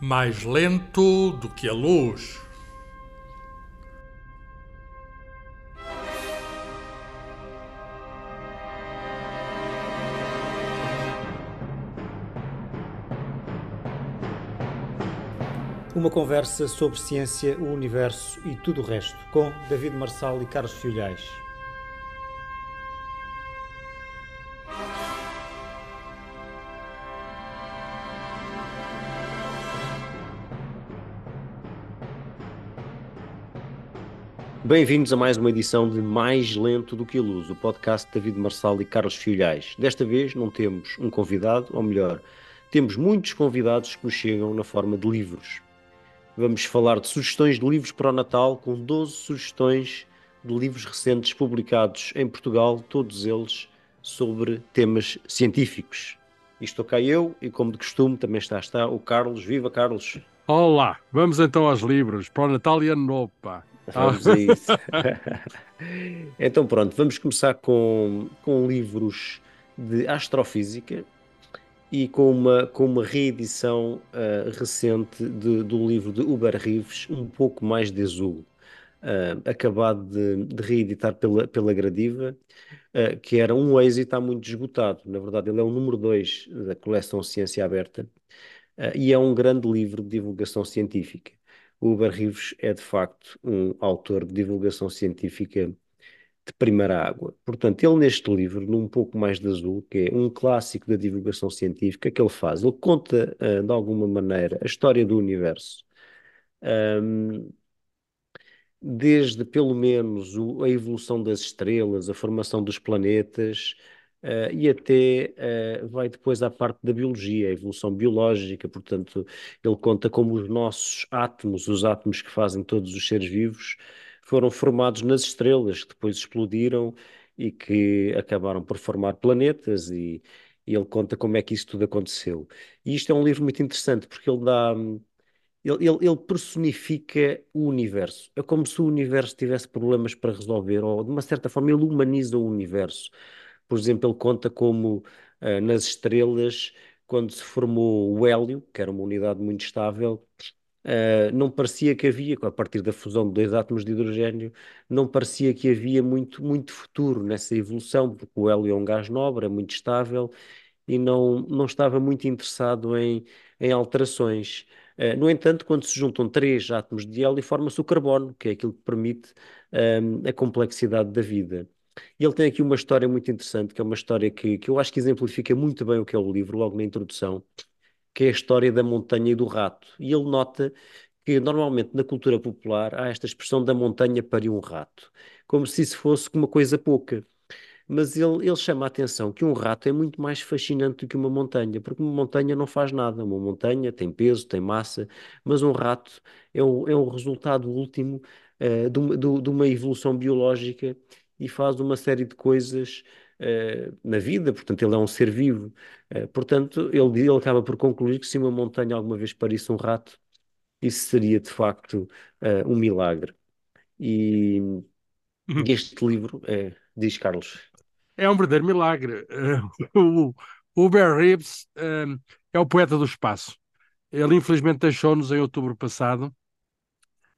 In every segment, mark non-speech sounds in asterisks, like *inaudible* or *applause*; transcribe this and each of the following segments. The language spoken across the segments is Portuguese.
mais lento do que a luz. Uma conversa sobre ciência, o universo e tudo o resto, com David Marçal e Carlos Filhais. Bem-vindos a mais uma edição de Mais Lento do que a Luz, o podcast de David Marçal e Carlos Filhais. Desta vez não temos um convidado, ou melhor, temos muitos convidados que nos chegam na forma de livros. Vamos falar de sugestões de livros para o Natal, com 12 sugestões de livros recentes publicados em Portugal, todos eles sobre temas científicos. E estou cá eu, e como de costume também está, está o Carlos. Viva Carlos! Olá, vamos então aos livros, para o Natal e Ano Novo, pá. *laughs* Vamos a isso. *laughs* então pronto, vamos começar com, com livros de astrofísica e com uma, com uma reedição uh, recente de, do livro de Uber Rives, Um Pouco Mais de Azul, uh, acabado de, de, reeditar pela, pela Gradiva, uh, que era um êxito, está muito esgotado. Na verdade, ele é o número 2 da coleção Ciência Aberta e é um grande livro de divulgação científica o Uber Rives é de facto um autor de divulgação científica de primeira água. Portanto, ele neste livro, num pouco mais de azul, que é um clássico da divulgação científica, que ele faz, ele conta uh, de alguma maneira a história do universo. Um, desde pelo menos o, a evolução das estrelas, a formação dos planetas, Uh, e até uh, vai depois à parte da biologia, a evolução biológica, portanto, ele conta como os nossos átomos, os átomos que fazem todos os seres vivos, foram formados nas estrelas, que depois explodiram e que acabaram por formar planetas, e, e ele conta como é que isso tudo aconteceu. E isto é um livro muito interessante, porque ele dá. Ele, ele, ele personifica o universo. É como se o universo tivesse problemas para resolver, ou de uma certa forma ele humaniza o universo por exemplo, ele conta como uh, nas estrelas, quando se formou o hélio, que era uma unidade muito estável, uh, não parecia que havia, a partir da fusão de dois átomos de hidrogênio, não parecia que havia muito, muito futuro nessa evolução, porque o hélio é um gás nobre, é muito estável e não, não estava muito interessado em, em alterações. Uh, no entanto, quando se juntam três átomos de hélio, forma-se o carbono, que é aquilo que permite a complexidade da vida. E ele tem aqui uma história muito interessante, que é uma história que, que eu acho que exemplifica muito bem o que é o livro, logo na introdução, que é a história da montanha e do rato. E ele nota que normalmente na cultura popular há esta expressão da montanha para um rato, como se isso fosse uma coisa pouca. Mas ele, ele chama a atenção que um rato é muito mais fascinante do que uma montanha, porque uma montanha não faz nada. Uma montanha tem peso, tem massa, mas um rato é um, é um resultado último uh, de, uma, de uma evolução biológica e faz uma série de coisas uh, na vida, portanto, ele é um ser vivo. Uh, portanto, ele, ele acaba por concluir que se uma montanha alguma vez parisse um rato, isso seria de facto uh, um milagre. E uhum. este livro, é, diz Carlos. É um verdadeiro milagre. *laughs* o Uber Reeves é o poeta do espaço. Ele infelizmente deixou-nos em outubro passado,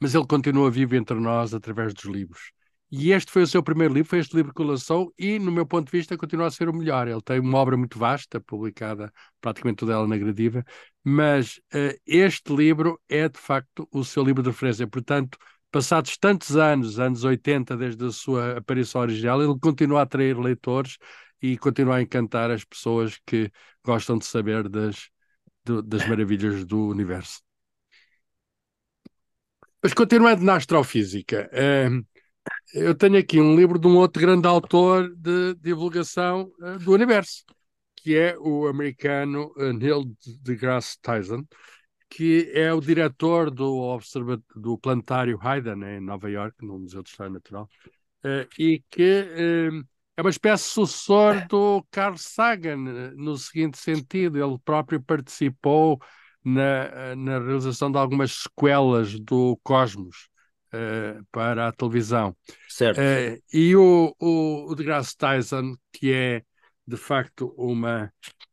mas ele continua vivo entre nós através dos livros. E este foi o seu primeiro livro, foi este livro que lançou, e, no meu ponto de vista, continua a ser o melhor. Ele tem uma obra muito vasta, publicada praticamente toda ela na Gradiva, mas uh, este livro é, de facto, o seu livro de referência. Portanto, passados tantos anos, anos 80, desde a sua aparição original, ele continua a atrair leitores e continua a encantar as pessoas que gostam de saber das, do, das maravilhas do universo. Mas continuando na astrofísica, uh, eu tenho aqui um livro de um outro grande autor de divulgação uh, do universo, que é o americano uh, Neil deGrasse Tyson, que é o diretor do, do planetário Hayden, em Nova York, no Museu de História Natural, uh, e que é uma espécie de sucessor do Carl Sagan, no seguinte sentido, ele próprio participou na, na realização de algumas sequelas do Cosmos, uh, para a televisão. Certo. Uh, e o, o, o deGrasse Tyson, que é de facto uma,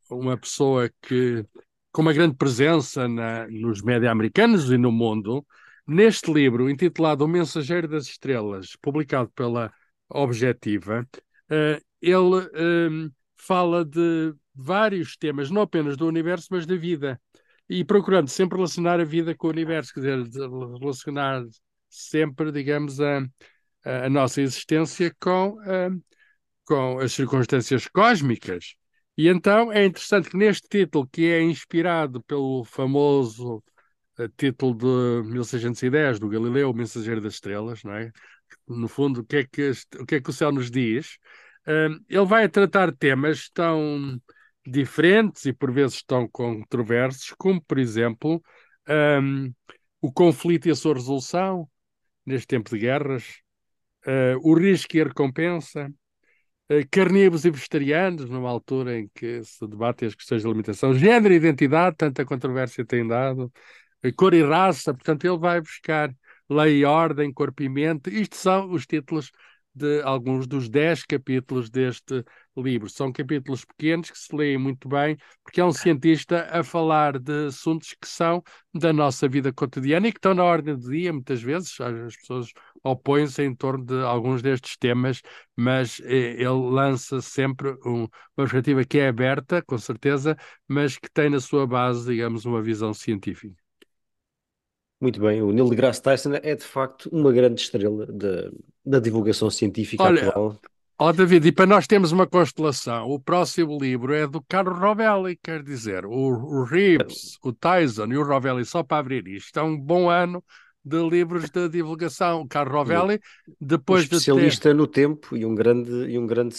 uma pessoa que com uma grande presença na, nos média americanos e no mundo, neste livro intitulado O Mensageiro das Estrelas, publicado pela Objetiva, uh, ele um, fala de vários temas, não apenas do universo, mas da vida. E procurando sempre relacionar a vida com o universo, quer dizer, relacionar sempre, digamos, a, a nossa existência com, com as circunstâncias cósmicas. E então é interessante que neste título, que é inspirado pelo famoso uh, título de 1610 do Galileu, Mensageiro das Estrelas, não é? No fundo, o que é que, o, que, é que o céu nos diz? Ele vai tratar temas tão diferentes e por vezes tão controversos, como, por exemplo, um, o conflito e a sua resolução neste tempo de guerras, uh, o risco e a recompensa, uh, carnívoros e vegetarianos, numa altura em que se debatem as questões de alimentação, género e identidade, tanta controvérsia tem dado, uh, cor e raça, portanto, ele vai buscar lei e ordem, corpo mente, isto são os títulos de alguns dos dez capítulos deste livro. São capítulos pequenos que se leem muito bem, porque é um cientista a falar de assuntos que são da nossa vida cotidiana e que estão na ordem do dia, muitas vezes. As pessoas opõem-se em torno de alguns destes temas, mas eh, ele lança sempre um, uma perspectiva que é aberta, com certeza, mas que tem na sua base, digamos, uma visão científica. Muito bem, o Neil deGrasse Tyson é de facto uma grande estrela da, da divulgação científica Olha, atual. Ó David, e para nós temos uma constelação. O próximo livro é do Carlos Rovelli, quer dizer, o, o Reeves, o Tyson e o Rovelli, só para abrir isto, é um bom ano de livros de divulgação. O Carlos Rovelli, depois um especialista de ter... no tempo e um grande e um grande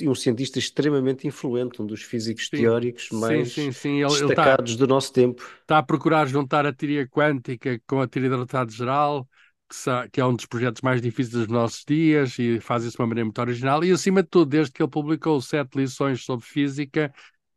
e um cientista extremamente influente, um dos físicos sim, teóricos mais sim, sim, ele, destacados ele tá, do nosso tempo. Está a procurar juntar a teoria quântica com a teoria da relatividade geral que, é um dos projetos mais difíceis dos nossos dias e faz isso de uma maneira muito original. E, acima de tudo, desde que ele publicou sete lições sobre física,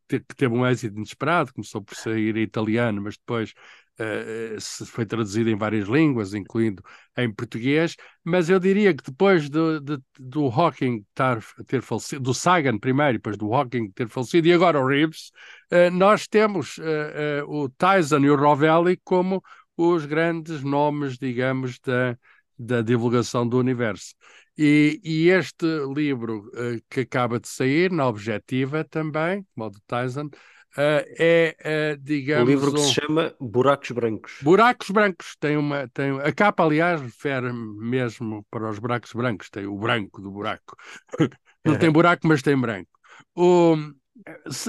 que teve um êxito inesperado, começou por sair italiano, mas depois uh, foi traduzido em várias línguas, incluindo em português. Mas eu diria que depois do, de, do Hawking tar, ter falecido, do Sagan primeiro, depois do Hawking ter falecido, e agora o Reeves, uh, nós temos uh, o Tyson e o Rovelli como os grandes nomes, digamos, da, da divulgação do universo. E, e este livro que acaba de sair, na Objetiva também, modo Tyson, uh, é, uh, digamos. Um livro que um... se chama Buracos Brancos. Buracos Brancos. Tem uma, tem... A capa, aliás, refere mesmo para os buracos brancos, tem o branco do buraco. *laughs* Não tem buraco, mas tem branco. O,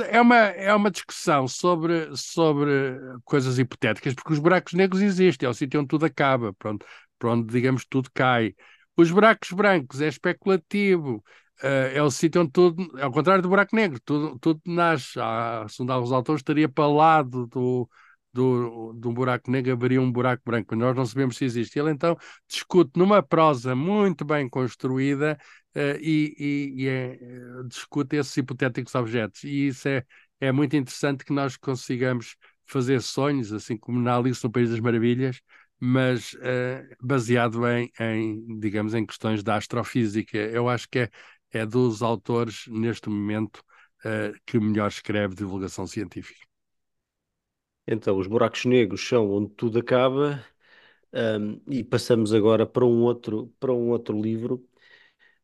é uma, é uma discussão sobre, sobre coisas hipotéticas, porque os buracos negros existem, é o sítio onde tudo acaba, pronto, para onde, digamos, tudo cai. Os buracos brancos é especulativo, é o sítio onde tudo, ao contrário do buraco negro, tudo, tudo nasce. Ah, segundo alguns autores, estaria para o lado do, do, do buraco negro haveria um buraco branco, nós não sabemos se existe. Ele então discute numa prosa muito bem construída uh, e, e, e é, discute esses hipotéticos objetos. E isso é, é muito interessante que nós consigamos fazer sonhos, assim como na Alice no País das Maravilhas, mas uh, baseado em, em, digamos, em questões da astrofísica. Eu acho que é, é dos autores, neste momento, uh, que melhor escreve divulgação científica. Então, os buracos negros são onde tudo acaba, um, e passamos agora para um outro, para um outro livro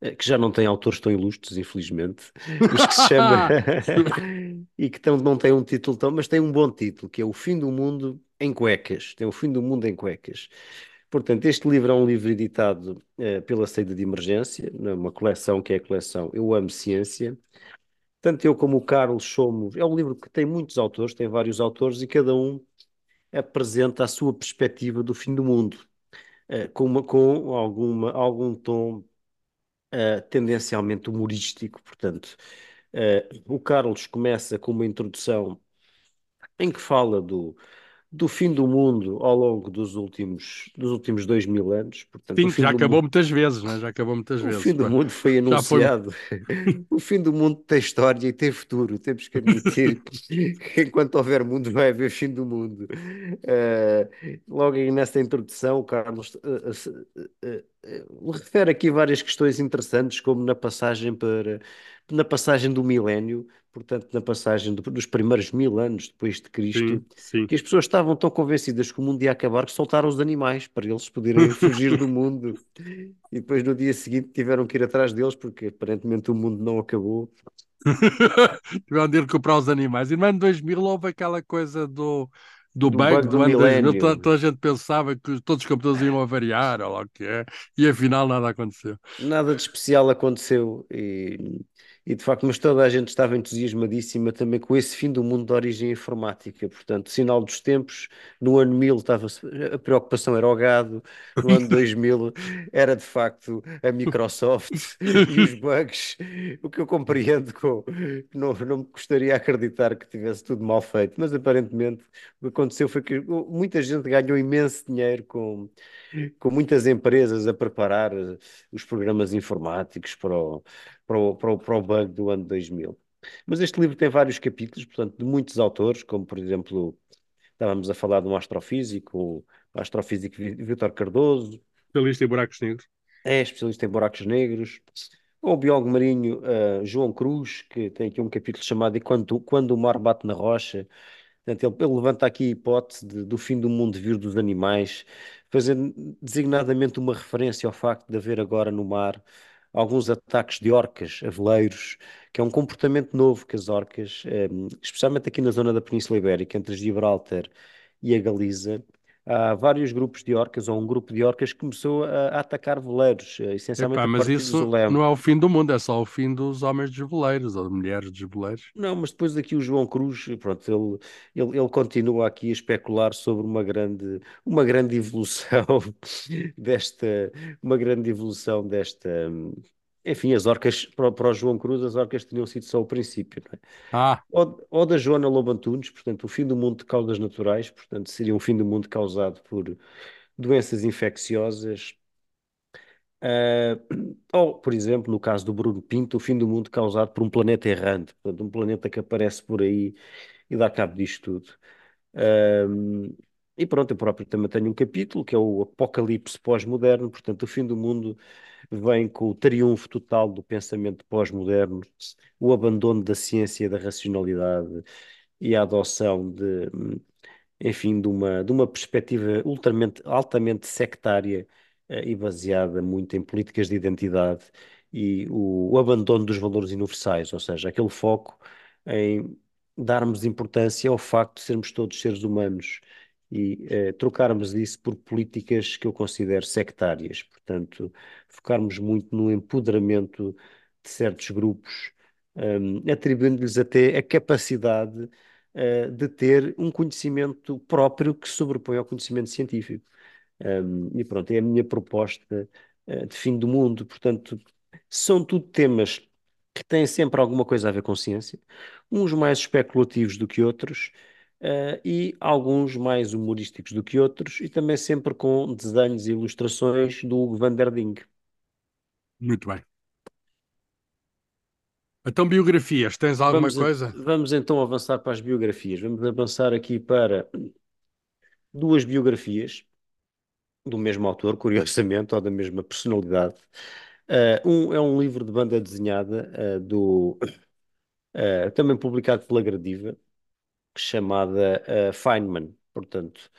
eh, que já não tem autores tão ilustres, infelizmente, *laughs* mas que se chama *laughs* e que tão, não tem um título tão, mas tem um bom título, que é O Fim do Mundo em Cuecas. Tem O Fim do Mundo em Cuecas. Portanto, este livro é um livro editado uh, pela Saída de Emergência, numa coleção que é a coleção Eu Amo Ciência. Tanto eu como o Carlos somos. É um livro que tem muitos autores, tem vários autores, e cada um apresenta a sua perspectiva do fim do mundo, uh, com, uma, com alguma, algum tom uh, tendencialmente humorístico, portanto. O Carlos começa com uma introdução em que fala do, do fim do mundo ao longo dos últimos, dos últimos dois mil anos. Portanto, fim, já acabou mundo... muitas vezes, né? já acabou muitas o vezes. O fim do mundo foi anunciado. Foi... *laughs* o fim do mundo tem história e tem futuro. Temos que admitir *laughs* que enquanto houver mundo vai haver fim do mundo. Uh, logo aí nessa introdução, o Carlos uh, uh, refere aqui várias questões interessantes, como na passagem para na passagem do milénio, portanto, na passagem do, dos primeiros mil anos depois de Cristo, Sim, sim. que as pessoas estavam tão convencidas que o mundo ia acabar que soltaram os animais para eles poderem *laughs* fugir do mundo. E depois no dia seguinte tiveram que ir atrás deles porque aparentemente o mundo não acabou. *laughs* Tiveram de ir comprar os animais. E no ano 2000 houve aquela coisa do, do, Do bug do do ano 2000. milénio. Toda, toda a gente pensava que todos os computadores iam avariar, ou lá o que é, e afinal nada aconteceu. Nada de especial aconteceu e, e de facto, mas toda a gente estava entusiasmadíssima também com esse fim do mundo de origem informática. Portanto, sinal dos tempos, no ano 1000 estava a preocupação era o gado, no ano 2000 *laughs* era de facto a Microsoft e os *laughs* bugs, o que eu compreendo, com, não, não me gostaria de acreditar que tivesse tudo mal feito, mas aparentemente o que aconteceu foi que muita gente ganhou imenso dinheiro com, com muitas empresas a preparar os programas informáticos para o, para o, para o, para o bug do ano 2000. Mas este livro tem vários capítulos, portanto, de muitos autores, como por exemplo, estávamos a falar de um astrofísico, o astrofísico Vi- Vítor Cardoso, Especialista em buracos negros. é especialista em buracos negros, ou o biólogo marinho eh, João Cruz, que tem aqui um capítulo chamado E Quando, Quando o Mar Bate na Rocha. Portanto, ele, ele levanta aqui a hipótese de- do fim do mundo vir dos animais, fazendo designadamente uma referência ao facto de haver agora no mar alguns ataques de orcas a veleiros, que é um comportamento novo que as orcas, eh, especialmente aqui na zona da Península Ibérica, entre Gibraltar e a Galiza, há vários grupos de orcas, ou um grupo de orcas que começou a, a atacar veleiros, eh, essencialmente Epá, mas de isso não é o fim do mundo, é só o fim dos homens dos veleiros, ou de mulheres dos veleiros. Não, mas depois aqui o João Cruz, pronto, ele, ele, ele continua aqui a especular sobre uma grande, uma grande evolução *laughs* desta, uma grande evolução desta, hum, enfim, as orcas, para, para o João Cruz, as orcas tinham sido só o princípio, não é? Ah, Ou, ou da Joana Lobo Antunes, portanto, o fim do mundo de causas naturais, portanto, seria um fim do mundo causado por doenças infecciosas, ah, ou, por exemplo, no caso do Bruno Pinto, o fim do mundo causado por um planeta errante, portanto, um planeta que aparece por aí e dá cabo disto tudo. Ahm, e pronto, eu próprio também tenho um capítulo que é o Apocalipse pós-moderno, portanto, o fim do mundo vem com o triunfo total do pensamento pós-moderno, o abandono da ciência e da racionalidade e a adoção de, enfim, de uma, de uma perspectiva ultramente, altamente sectária eh, e baseada muito em políticas de identidade e o, o abandono dos valores universais, ou seja, aquele foco em darmos importância ao facto de sermos todos seres humanos e eh, trocarmos isso por políticas que eu considero sectárias. Portanto, focarmos muito no empoderamento de certos grupos, hum, atribuindo-lhes até a capacidade eh, de ter um conhecimento próprio que se sobrepõe ao conhecimento científico. Um, e pronto, é a minha proposta eh, de fim do mundo. Portanto, são tudo temas que têm sempre alguma coisa a ver com ciência, uns mais especulativos do que outros, eh, e alguns mais humorísticos do que outros, e também sempre com desenhos e ilustrações do Hugo van der Ding. muito bem. Então, biografias, tens alguma Vamos, coisa? vamos então avançar para as biografias. Vamos avançar aqui para duas biografias do mesmo autor, curiosamente, ou da mesma personalidade. Uh, um é um livro de banda desenhada uh, do uh, também publicado pela Gradiva, chamada uh, Feynman. Portanto,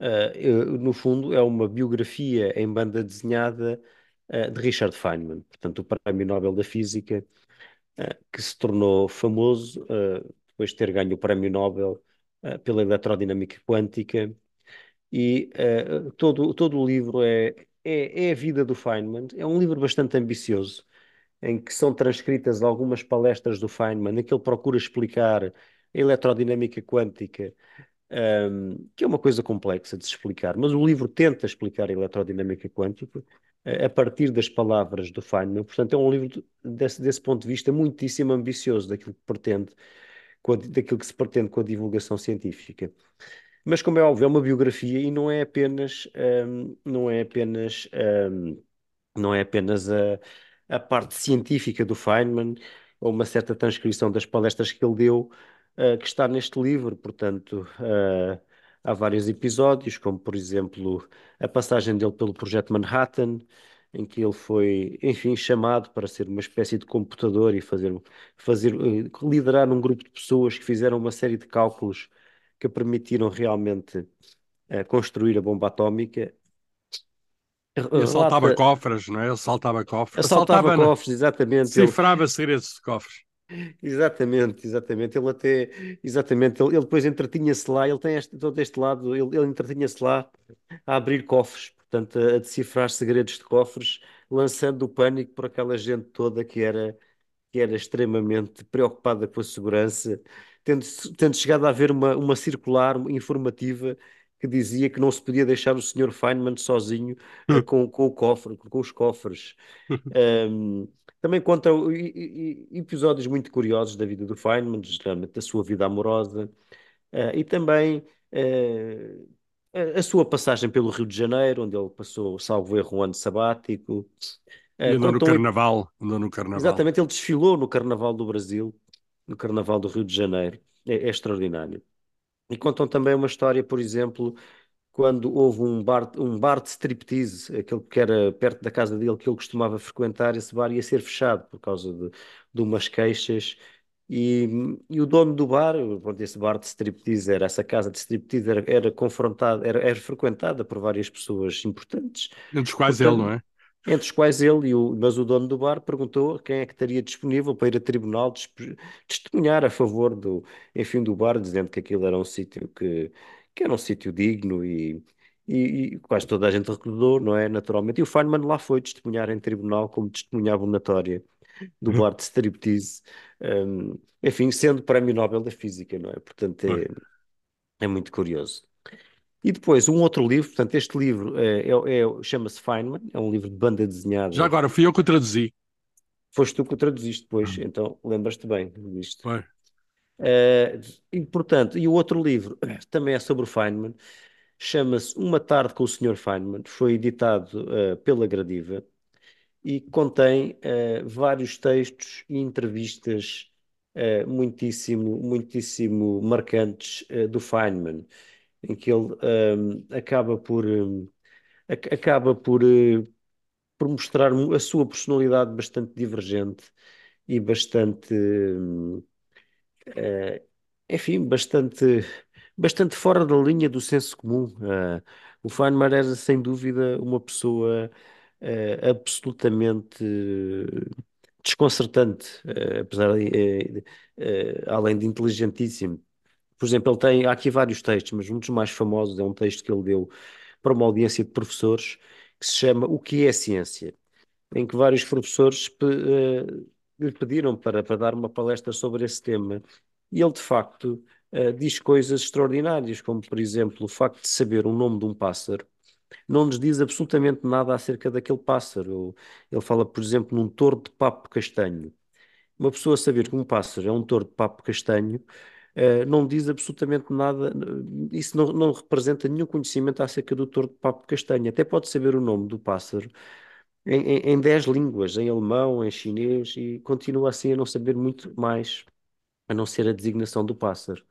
uh, no fundo é uma biografia em banda desenhada uh, de Richard Feynman, portanto, o Prémio Nobel da Física, que se tornou famoso depois de ter ganho o Prémio Nobel pela eletrodinâmica quântica e todo, todo o livro é, é, é a vida do Feynman. É um livro bastante ambicioso, em que são transcritas algumas palestras do Feynman, em que ele procura explicar a eletrodinâmica quântica, ehm, que é uma coisa complexa de se explicar, mas o livro tenta explicar a eletrodinâmica quântica eh, a partir das palavras do Feynman. Portanto, é um livro de- desse, desse ponto de vista muitíssimo ambicioso daquilo que pretende, a- daquilo que se pretende com a divulgação científica. Mas como é óbvio, é uma biografia e não é apenas, hum, não é apenas, hum, não é apenas a, a parte científica do Feynman ou uma certa transcrição das palestras que ele deu, uh, que está neste livro. Portanto, uh, há vários episódios, como por exemplo a passagem dele pelo Projeto Manhattan, em que ele foi, enfim, chamado para ser uma espécie de computador e fazer, fazer eh, liderar um grupo de pessoas que fizeram uma série de cálculos que permitiram realmente uh, construir a bomba atómica. Ele saltava cofres, não é? Ele saltava cofres. Assaltava, Assaltava cofres, exatamente. Cifrava ele... segredos de cofres. Exatamente, exatamente. Ele até, exatamente, ele, ele depois entretinha-se lá, ele tem este, todo este lado, ele, ele entretinha-se lá a abrir cofres, portanto, a, a decifrar segredos de cofres, lançando o pânico por aquela gente toda que era, que era extremamente preocupada com a segurança, tendo, tendo chegado a haver uma, uma circular informativa que dizia que não se podia deixar o Sr. Feynman sozinho uh, com, com o cofre, com os cofres. *laughs* Um, também conta episódios muito curiosos da vida do Feynman, geralmente da sua vida amorosa, uh, e também a, a, sua passagem pelo Rio de Janeiro, onde ele passou, salvo erro, um ano sabático. Uh, andou no carnaval, andou no carnaval. Exatamente, ele desfilou no Carnaval do Brasil, no Carnaval do Rio de Janeiro. É, é extraordinário. E contam também uma história, por exemplo, quando houve um bar, um bar de striptease, aquele que era perto da casa dele, que ele costumava frequentar, esse bar ia ser fechado por causa de, de umas queixas. E, e o dono do bar, esse bar de striptease, era essa casa de striptease, era, era confrontada, era, era frequentada por várias pessoas importantes. Entre os quais Portanto, ele, não é? Entre os quais ele, e o, mas o dono do bar perguntou quem é que estaria disponível para ir a tribunal testemunhar a favor do, enfim, do bar, dizendo que aquilo era um sítio que que era um sítio digno e, e, e, quase toda a gente recordou, não é? Naturalmente. E o Feynman lá foi testemunhar em tribunal como testemunha abonatória do bar de striptease, um, enfim, sendo prémio Nobel da Física, não é? Portanto, é, é muito curioso. E depois, um outro livro, portanto, este livro é, é, é chama-se Feynman, é um livro de banda desenhada. Já agora, fui eu que o traduzi. Foste tu que o traduziste depois, hum. então lembras-te bem disto. Foi. Uh, e, portanto, e o outro livro também é sobre o Feynman, chama-se Uma Tarde com o Sr. Feynman, foi editado uh, pela Gradiva e contém uh, vários textos e entrevistas muitíssimo, muitíssimo marcantes do Feynman, em que ele um, acaba por, um, acaba por, por mostrar a sua personalidade bastante divergente e bastante. Uh, enfim, bastante, bastante fora da linha do senso comum. Uh, o Feynman era, sem dúvida, uma pessoa uh, absolutamente desconcertante, apesar de, além de inteligentíssimo. Por exemplo, ele tem, há aqui vários textos, mas um dos mais famosos é um texto que ele deu para uma audiência de professores que se chama O que é ciência? Em que vários professores lhe pediram para, para dar uma palestra sobre esse tema e ele, de facto, uh, diz coisas extraordinárias, como, por exemplo, o facto de saber o nome de um pássaro não nos diz absolutamente nada acerca daquele pássaro. Ele fala, por exemplo, num touro de papo castanho. Uma pessoa saber que um pássaro é um touro de papo castanho uh, não diz absolutamente nada, isso não, não representa nenhum conhecimento acerca do touro de papo castanho. Até pode saber o nome do pássaro em, em, em dez línguas, em alemão, em chinês, e continua assim a não saber muito mais a não ser a designação do pássaro.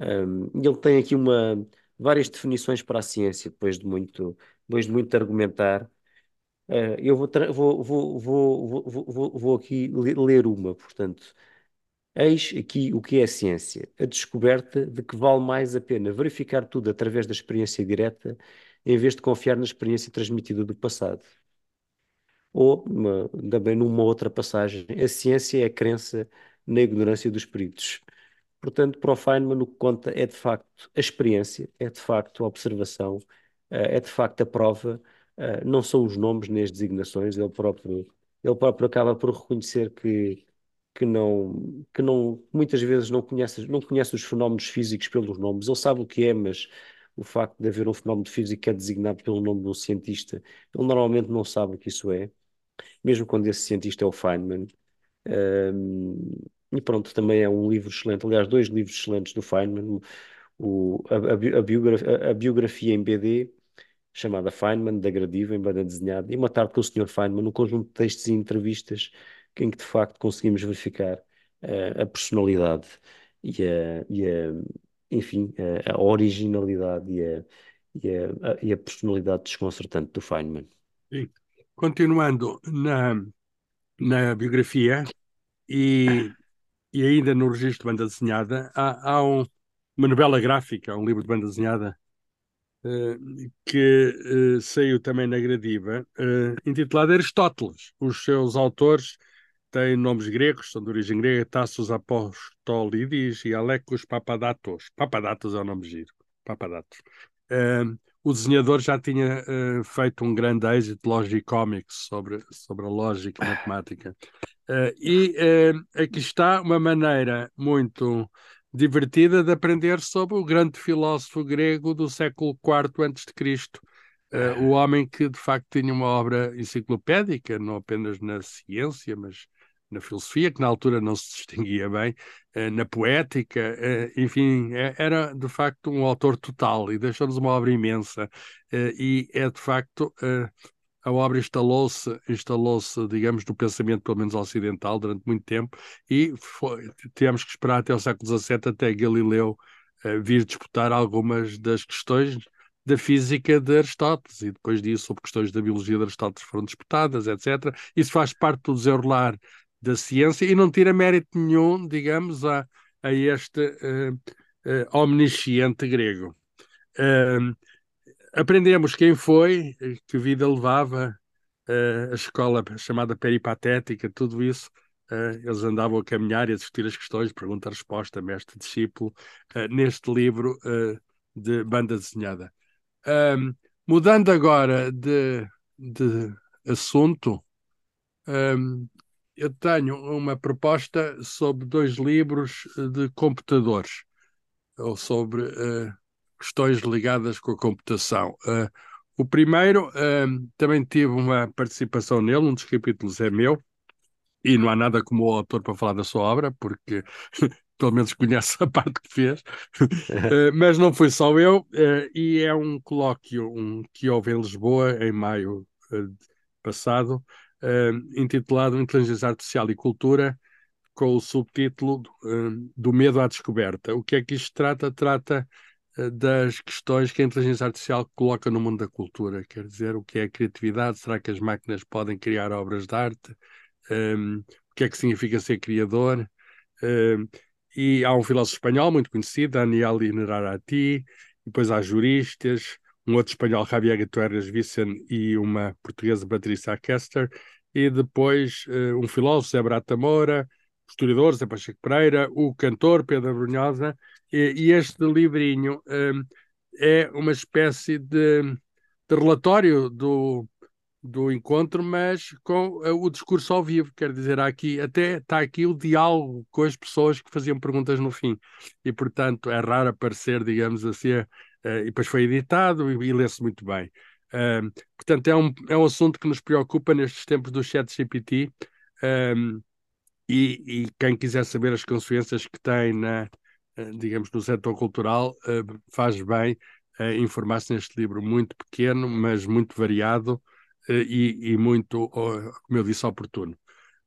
Um, ele tem aqui uma, várias definições para a ciência, depois de muito, depois de muito argumentar. Uh, eu vou, vou, vou, vou, vou, vou aqui ler uma, portanto. Eis aqui o que é a ciência: a descoberta de que vale mais a pena verificar tudo através da experiência direta, em vez de confiar na experiência transmitida do passado. Ou, também numa outra passagem, a ciência é a crença na ignorância dos peritos. Portanto, para o Feynman, o que conta é de facto a experiência, é de facto a observação, eh, é de facto a prova, eh, não são os nomes nem as designações, ele próprio, ele próprio acaba por reconhecer que, que, não, que não, muitas vezes não conhece, não conhece os fenómenos físicos pelos nomes, ele sabe o que é, mas o facto de haver um fenómeno físico que é designado pelo nome de um cientista, ele normalmente não sabe o que isso é, mesmo quando esse cientista é o Feynman. Um, e pronto, também é um livro excelente, aliás, dois livros excelentes do Feynman, o, a, a, a, biografia, a, biografia, em BD, chamada Feynman, da Gradiva, em banda desenhada, e Uma Tarde com o Sr. Feynman, um conjunto de textos e entrevistas em que de facto conseguimos verificar uh, a personalidade e a, e a enfim, a, a, originalidade e a, e a, e a personalidade desconcertante do Feynman. Sim. Continuando na, na biografia e, e ainda no registro de banda desenhada, há, há um, uma novela gráfica, um livro de banda desenhada, uh, que uh, saiu também na Gradiva, uh, intitulado Aristóteles. Os seus autores têm nomes gregos, são de origem grega, Tassos Apostolides e Alecos Papadatos. Papadatos é o nome giro, Papadatos. O desenhador já tinha uh, feito um grande êxito Logicomics sobre, sobre a lógica matemática. Uh, e uh, aqui está uma maneira muito divertida de aprender sobre o grande filósofo grego do século IV a.C., uh, o homem que de facto tinha uma obra enciclopédica, não apenas na ciência, mas na filosofia, que na altura não se distinguia bem, eh, na poética, eh, enfim, é, era de facto um autor total e deixou-nos uma obra imensa. Eh, e é de facto. A obra instalou-se, instalou-se, digamos, no pensamento, pelo menos ocidental, durante muito tempo, e foi, tivemos que esperar até o século XVII, até Galileu vir disputar algumas das questões da física de Aristóteles e depois disso sobre questões da biologia de Aristóteles foram disputadas, etc. Isso faz parte do desenrolar da ciência e não tira mérito nenhum, digamos, a, a este uh, uh, omnisciente grego. Uh, aprendemos quem foi, que vida levava, a escola chamada peripatética, tudo isso. eles andavam a caminhar e a discutir as questões, pergunta-resposta, mestre-discípulo, neste livro de banda desenhada. mudando agora de, de assunto, eu tenho uma proposta sobre dois livros eh, de computadores, ou sobre uh, questões ligadas com a computação. Uh, o primeiro uh, também tive uma participação nele, um dos capítulos é meu, e não há nada como o autor para falar da sua obra, porque *laughs* pelo menos conhece a parte que fez, *laughs* mas não foi só eu, e é um colóquio um, que houve em Lisboa em maio passado, uh, intitulado Inteligência Artificial e Cultura, com o subtítulo uh, do medo à descoberta. O que é que isto trata? Trata uh, das questões que a inteligência artificial coloca no mundo da cultura. Quer dizer, o que é a criatividade? Será que as máquinas podem criar obras de arte? Um, o que é que significa ser criador? Um, e há um filósofo espanhol muito conhecido, Daniel Inararati, depois há juristas, um outro espanhol, Javier Guterres Vicen, e uma portuguesa, Patrícia Kester, e depois uh, um filósofo, Zé Brata Moura, o historiador, Zé Pacheco Pereira, o cantor, Pedro Brunhosa, e, e este livrinho um, eh, é uma espécie de, de relatório do, do encontro, mas com uh, o discurso ao vivo, quer dizer, aqui até está aqui o diálogo com as pessoas que faziam perguntas no fim, e portanto é raro aparecer, digamos assim, e depois foi editado e, e lê-se muito bem. Uh, portanto, é um, é um assunto que nos preocupa nestes tempos do chat GPT um, e, e, quem quiser saber as consequências que tem na, uh, digamos, no setor cultural, uh, faz bem informar-se neste livro muito pequeno, mas muito variado e, e, muito, como eu disse, oportuno.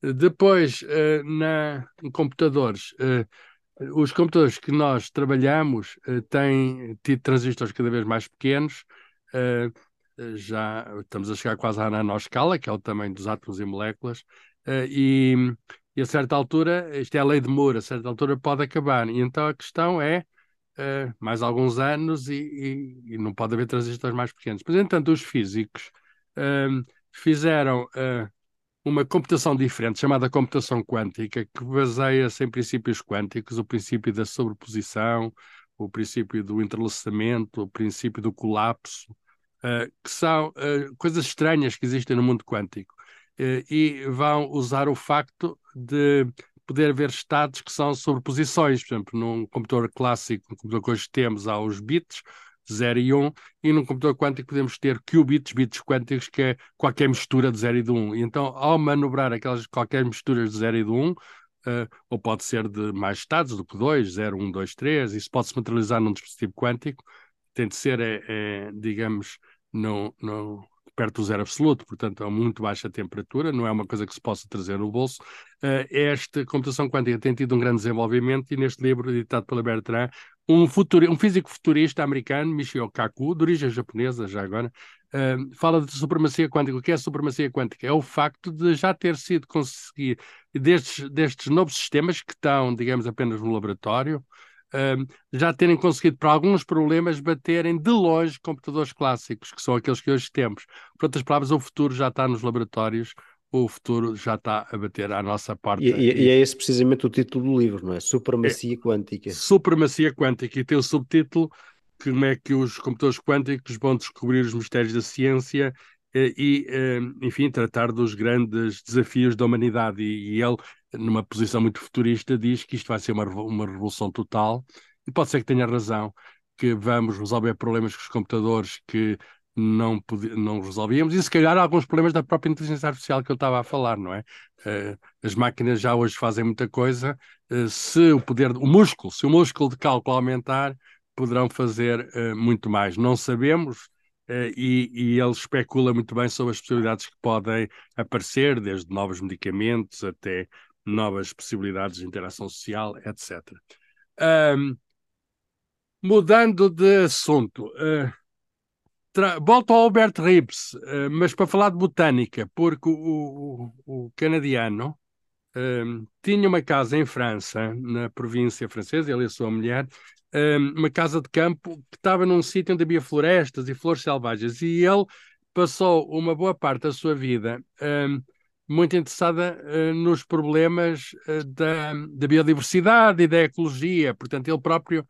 Depois, na, em computadores, os computadores que nós trabalhamos uh, têm tido transistores cada vez mais pequenos, uh, já estamos a chegar quase à nanoscala, que é o tamanho dos átomos e moléculas, uh, e, e, a certa altura, isto é a lei de Moore, a certa altura pode acabar. E então a questão é mais alguns anos e, e, e, não pode haver transistores mais pequenos. Mas, entanto, os físicos fizeram uma computação diferente, chamada computação quântica, que baseia-se em princípios quânticos, o princípio da sobreposição, o princípio do entrelaçamento, o princípio do colapso, uh, que são uh, coisas estranhas que existem no mundo quântico. Uh, e vão usar o facto de poder haver estados que são sobreposições. Por exemplo, num computador clássico, no computador que hoje temos, há os bits, 0 e 1, e num computador quântico podemos ter qubits, bits quânticos, que é qualquer mistura de 0 e de 1. E então, ao manobrar aquelas qualquer misturas de 0 e de 1, uh, ou pode ser de mais estados do que 2, 0, 1, 2, 3, isso pode se materializar num dispositivo quântico, tem de ser, é, é, digamos, no, no, perto do zero absoluto, portanto, a muito baixa temperatura, não é uma coisa que se possa trazer no bolso. Uh, esta computação quântica tem tido um grande desenvolvimento e neste livro, editado pela Bertrand, um, futuri, um físico futurista americano, Michio Kaku, de origem japonesa já agora, uh, fala de supremacia quântica. O que é supremacia quântica? É o facto de já ter sido conseguido, destes, destes novos sistemas que estão, digamos, apenas no laboratório, uh, já terem conseguido, para alguns problemas, baterem de longe computadores clássicos, que são aqueles que hoje temos. Por outras palavras, o futuro já está nos laboratórios o futuro já está a bater à nossa porta. E, e, e, é esse precisamente o título do livro, não é? Supremacia é, Quântica. Supremacia Quântica, e tem o subtítulo como é que os computadores quânticos vão descobrir os mistérios da ciência eh, e, eh, enfim, tratar dos grandes desafios da humanidade. E, ele, numa posição muito futurista, diz que isto vai ser uma, uma revolução total, e pode ser que tenha razão, que vamos resolver problemas com os computadores que não, não resolvíamos, e se calhar alguns problemas da própria inteligência artificial que eu estava a falar, não é? Uh, as máquinas já hoje fazem muita coisa, uh, se o poder, o músculo, se o músculo de cálculo aumentar, poderão fazer uh, muito mais. Não sabemos, e, e ele especula muito bem sobre as possibilidades que podem aparecer, desde novos medicamentos até novas possibilidades de interação social, etc. Um, mudando de assunto, uh, Volto ao Albert Rips, uh, mas para falar de botânica, porque o, o, o canadiano uh, tinha uma casa em França, na província francesa, ele e a sua mulher, uh, uma casa de campo que estava num sítio onde havia florestas e flores selvagens, e ele passou uma boa parte da sua vida muito interessada nos problemas da, da, biodiversidade e da ecologia, portanto, ele próprio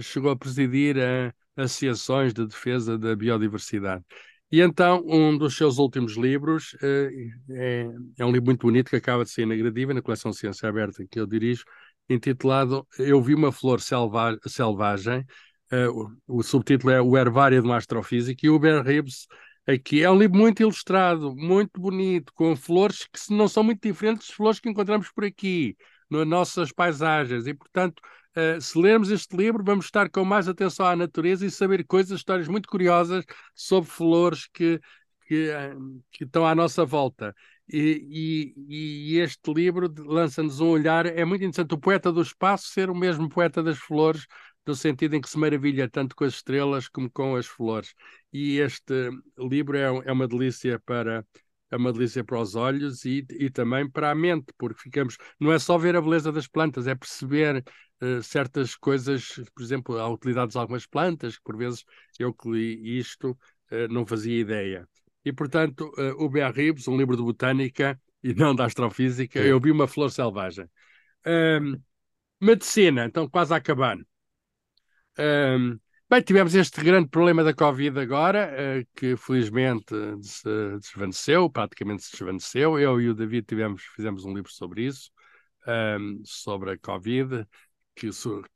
chegou a presidir a associações de defesa da biodiversidade. E então, um dos seus últimos livros uh, é, é, um livro muito bonito que acaba de sair na Gradiva, na coleção Ciência Aberta, que eu dirijo, intitulado Eu Vi uma Flor selva Selvagem. Uh, o, o, subtítulo é O Hervário de uma Astrofísica, e o Ben Reeves aqui é um livro muito ilustrado, muito bonito, com flores que não são muito diferentes das flores que encontramos por aqui, nas nossas paisagens, e portanto Uh, se lermos este livro, vamos estar com mais atenção à natureza e saber coisas, histórias muito curiosas sobre flores que, que, uh, que estão à nossa volta. E, e, e este livro lança-nos um olhar, é muito interessante, o poeta do espaço ser o mesmo poeta das flores, no sentido em que se maravilha tanto com as estrelas como com as flores. E este livro é, é uma delícia para, é uma delícia para os olhos e, e também para a mente, porque ficamos, não é só ver a beleza das plantas, é perceber uh, certas coisas, por exemplo, a utilidade de algumas plantas, que por vezes eu que li isto uh, não fazia ideia. E, portanto, uh, o B.A. Reeves, um livro de botânica e não da astrofísica, eu vi uma flor selvagem. Um, medicina, então quase a acabar. Um, Bem, tivemos este grande problema da Covid agora, uh, que felizmente se desvaneceu, praticamente se desvaneceu. Eu e o David tivemos, fizemos um livro sobre isso, ehm, sobre a Covid, que,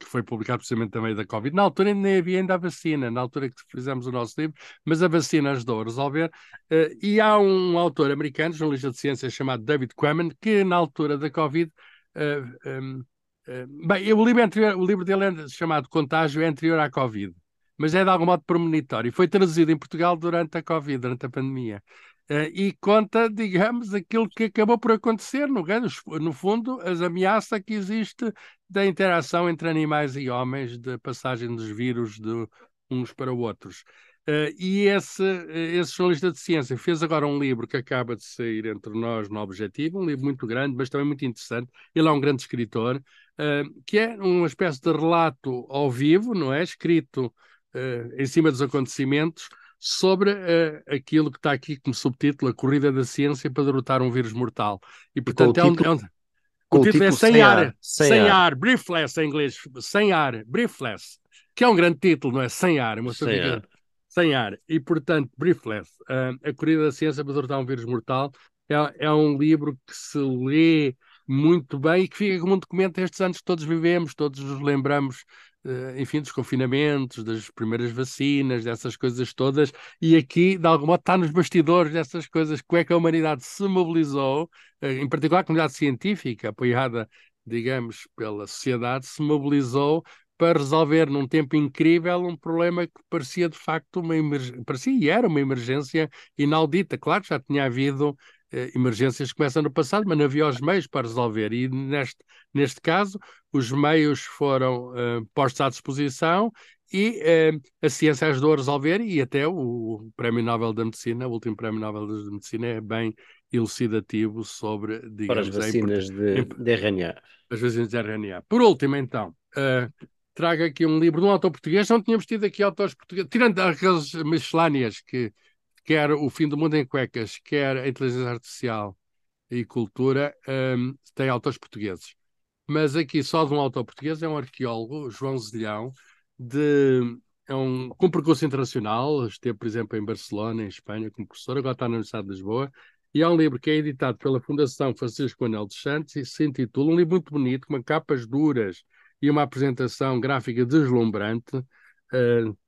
foi publicado precisamente também da Covid. Na altura nem havia ainda a vacina, na altura que fizemos o nosso livro, mas a vacina ajudou a resolver. Uh, e há um autor americano, jornalista de ciências, chamado David Quammen, que na altura da Covid. Um, uh, bem, o livro, anterior, o livro dele é chamado Contágio é anterior à Covid mas é de algum modo premonitório. Foi traduzido em Portugal durante a Covid, durante a pandemia. Uh, e conta, digamos, aquilo que acabou por acontecer, no, no fundo, as ameaças que existe da interação entre animais e homens, da passagem dos vírus de uns para outros. Uh, e esse, esse jornalista de ciência fez agora um livro que acaba de sair entre nós no Objetivo, um livro muito grande, mas também muito interessante. Ele é um grande escritor, uh, que é uma espécie de relato ao vivo, não é? Escrito em cima dos acontecimentos sobre uh, aquilo que está aqui como subtítulo, a corrida da ciência para derrotar um vírus mortal. E portanto é um, é um, o título é Sem, ar, ar, Sem, sem ar. ar, Briefless em inglês, Sem Ar, Briefless, que é um grande título, não é? Sem ar, uma sem, ar. sem ar. E portanto, Briefless, uh, a corrida da ciência para derrotar um vírus mortal, é, é um livro que se lê muito bem e que fica como um documento estes anos que todos vivemos, todos nos lembramos eh, enfim, dos confinamentos, das primeiras vacinas, dessas coisas todas, e aqui, de algum modo, está nos bastidores dessas coisas, como é que a humanidade se mobilizou, eh, em particular a comunidade científica, apoiada, digamos, pela sociedade, se mobilizou para resolver num tempo incrível um problema que parecia de facto uma emergência, parecia e era uma emergência inaudita. Claro que já tinha havido eh, emergências que começam no passado, mas não havia os meios para resolver. E neste, neste caso, os meios foram uh, postos à disposição e uh, a ciência ajudou a resolver e até o, o Prémio Nobel da Medicina, o último Prémio Nobel da Medicina é bem elucidativo sobre, digamos... Para as vacinas de, de RNA. As vacinas de RNA. Por último, então, uh, trago aqui um livro de um autor português. Não tínhamos tido aqui autores portugueses, tirando aquelas miscelâneas que quer o fim do mundo em cuecas, quer a inteligência artificial e cultura, um, tem autores portugueses. Mas aqui só de um autor português é um arqueólogo, João Zilhão, de, é um, com percurso internacional, esteve, por exemplo, em Barcelona, em Espanha, como professor, agora está na Universidade de Lisboa, e há um livro que é editado pela Fundação Francisco Anel dos Santos e se intitula, um livro muito bonito, com capas duras e uma apresentação gráfica deslumbrante, uh,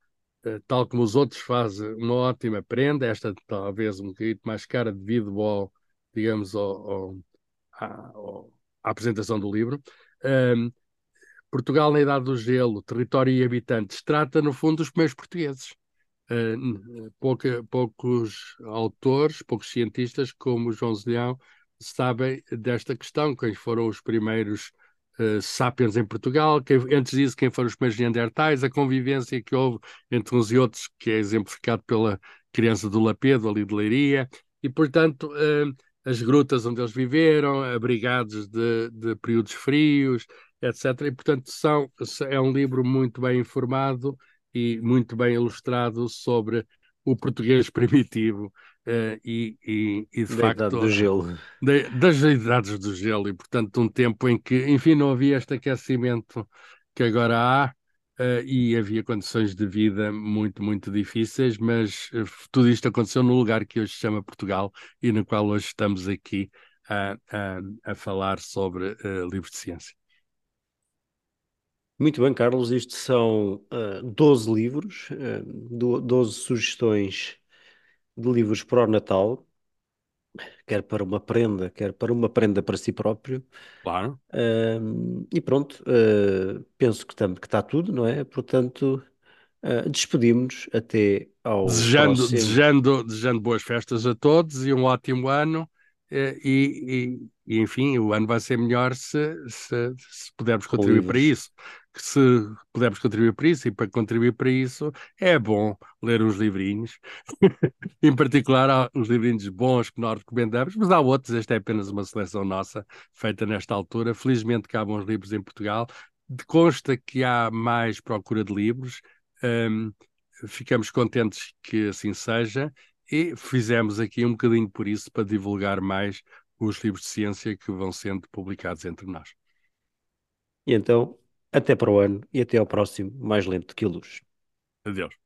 tal como os outros fazem uma ótima prenda, esta talvez um bocadinho mais cara devido ao, digamos, ao, ao, ao à apresentação do livro. Uh, Portugal na Idade do Gelo, Território e Habitantes, trata, no fundo, dos primeiros portugueses. Uh, pouca, poucos autores, poucos cientistas, como João Zilhão, sabem desta questão, quem foram os primeiros uh, sapiens em Portugal, quem, antes disso, quem foram os primeiros neandertais, a convivência que houve entre uns e outros, que é exemplificado pela criança do Lapedo, ali de Leiria, e, portanto, uh, as grutas onde eles viveram, abrigados de, de períodos frios, etc. E, portanto, são, é um livro muito bem informado e muito bem ilustrado sobre o português *laughs* primitivo uh, e, e, e, de da facto idade do gelo. De, das idades do gelo e portanto um tempo em que enfim não havia este aquecimento que agora há uh, e havia condições de vida muito muito difíceis mas uh, tudo isto aconteceu no lugar que hoje se chama Portugal e no qual hoje estamos aqui a, a, a falar sobre livros de ciência muito bem, Carlos. Isto são uh, 12 livros, uh, 12 sugestões de livros para o Natal, quer para uma prenda, quer para uma prenda para si próprio. Claro. E pronto, uh, penso que, que está tudo, não é? Portanto, uh, despedimos-nos até ao desejando, próximo... desejando, desejando boas festas a todos e um ótimo ano. E, e, e, enfim, o ano vai ser melhor se, se, se pudermos contribuir para isso que se pudermos contribuir para isso, e para contribuir para isso é bom ler uns livrinhos, *laughs* em particular há uns livrinhos bons que nós recomendamos, mas há outros, esta é apenas uma seleção nossa, feita nesta altura. Felizmente que há bons livros em Portugal, consta que há mais procura de livros, um, ficamos contentes que assim seja, e fizemos aqui um bocadinho por isso, para divulgar mais os livros de ciência que vão sendo publicados entre nós. E então, até para o ano e até ao próximo Mais Lento que a Luz. Adeus.